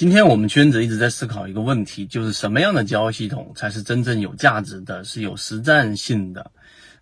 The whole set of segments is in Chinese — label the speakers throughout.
Speaker 1: 今天我们圈子一直在思考一个问题，就是什么样的交易系统才是真正有价值的，是有实战性的。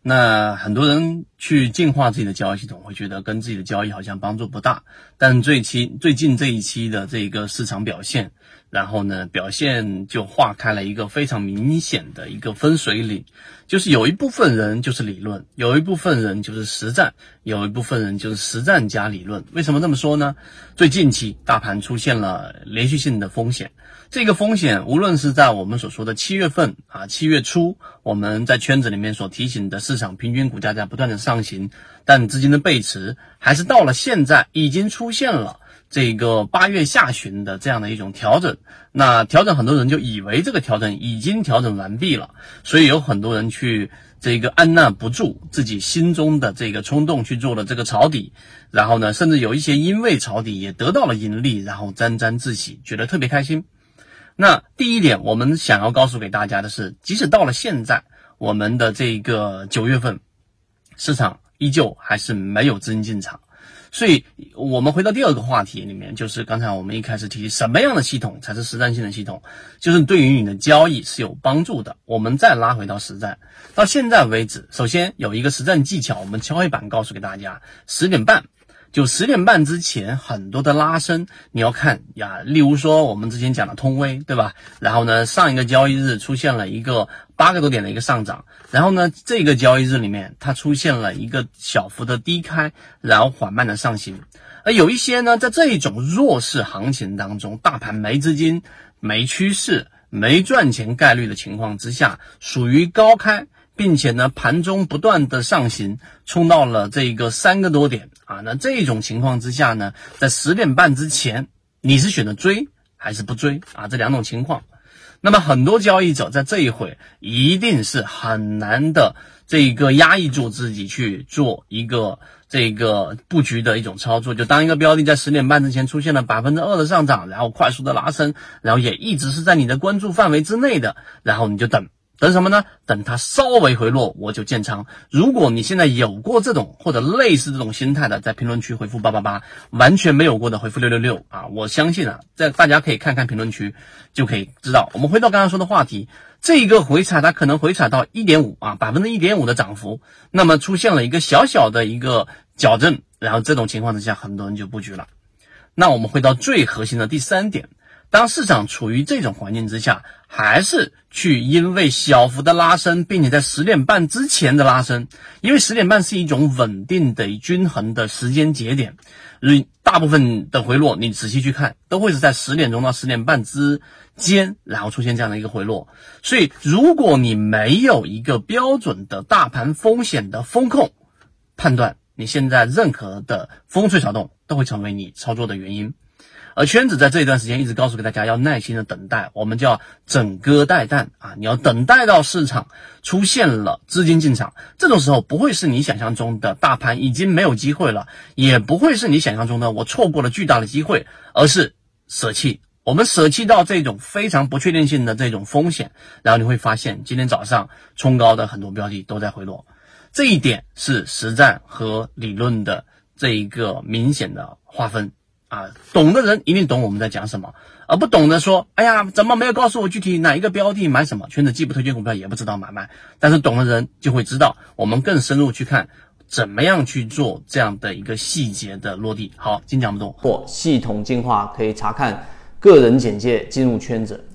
Speaker 1: 那很多人去进化自己的交易系统，会觉得跟自己的交易好像帮助不大。但最期最近这一期的这个市场表现，然后呢，表现就划开了一个非常明显的一个分水岭。就是有一部分人就是理论，有一部分人就是实战，有一部分人就是实战加理论。为什么这么说呢？最近期大盘出现了连续性的风险，这个风险无论是在我们所说的七月份啊，七月初我们在圈子里面所提醒的市场平均股价在不断的上上行，但资金的背驰，还是到了现在已经出现了。这个八月下旬的这样的一种调整，那调整很多人就以为这个调整已经调整完毕了，所以有很多人去这个按捺不住自己心中的这个冲动去做了这个抄底，然后呢，甚至有一些因为抄底也得到了盈利，然后沾沾自喜，觉得特别开心。那第一点，我们想要告诉给大家的是，即使到了现在，我们的这个九月份，市场依旧还是没有资金进场。所以，我们回到第二个话题里面，就是刚才我们一开始提什么样的系统才是实战性的系统，就是对于你的交易是有帮助的。我们再拉回到实战，到现在为止，首先有一个实战技巧，我们敲黑板告诉给大家：十点半。就十点半之前很多的拉升，你要看呀，例如说我们之前讲的通威，对吧？然后呢，上一个交易日出现了一个八个多点的一个上涨，然后呢，这个交易日里面它出现了一个小幅的低开，然后缓慢的上行。而有一些呢，在这一种弱势行情当中，大盘没资金、没趋势、没赚钱概率的情况之下，属于高开。并且呢，盘中不断的上行，冲到了这个三个多点啊。那这种情况之下呢，在十点半之前，你是选择追还是不追啊？这两种情况。那么很多交易者在这一会一定是很难的，这个压抑住自己去做一个这个布局的一种操作。就当一个标的在十点半之前出现了百分之二的上涨，然后快速的拉升，然后也一直是在你的关注范围之内的，然后你就等。等什么呢？等它稍微回落，我就建仓。如果你现在有过这种或者类似这种心态的，在评论区回复八八八；完全没有过的，回复六六六啊！我相信啊，在大家可以看看评论区，就可以知道。我们回到刚刚说的话题，这一个回踩它可能回踩到一点五啊，百分之一点五的涨幅，那么出现了一个小小的一个矫正，然后这种情况之下，很多人就布局了。那我们回到最核心的第三点。当市场处于这种环境之下，还是去因为小幅的拉升，并且在十点半之前的拉升，因为十点半是一种稳定的、均衡的时间节点，大部分的回落，你仔细去看，都会是在十点钟到十点半之间，然后出现这样的一个回落。所以，如果你没有一个标准的大盘风险的风控判断，你现在任何的风吹草动都会成为你操作的原因。而圈子在这一段时间一直告诉给大家要耐心的等待，我们叫整鸽待旦啊，你要等待到市场出现了资金进场，这种时候不会是你想象中的大盘已经没有机会了，也不会是你想象中的我错过了巨大的机会，而是舍弃，我们舍弃到这种非常不确定性的这种风险，然后你会发现今天早上冲高的很多标的都在回落，这一点是实战和理论的这一个明显的划分。啊，懂的人一定懂我们在讲什么，而不懂的说，哎呀，怎么没有告诉我具体哪一个标的买什么？圈子既不推荐股票，也不知道买卖。但是懂的人就会知道，我们更深入去看，怎么样去做这样的一个细节的落地。好，今讲不懂
Speaker 2: 或系统进化，可以查看个人简介进入圈子。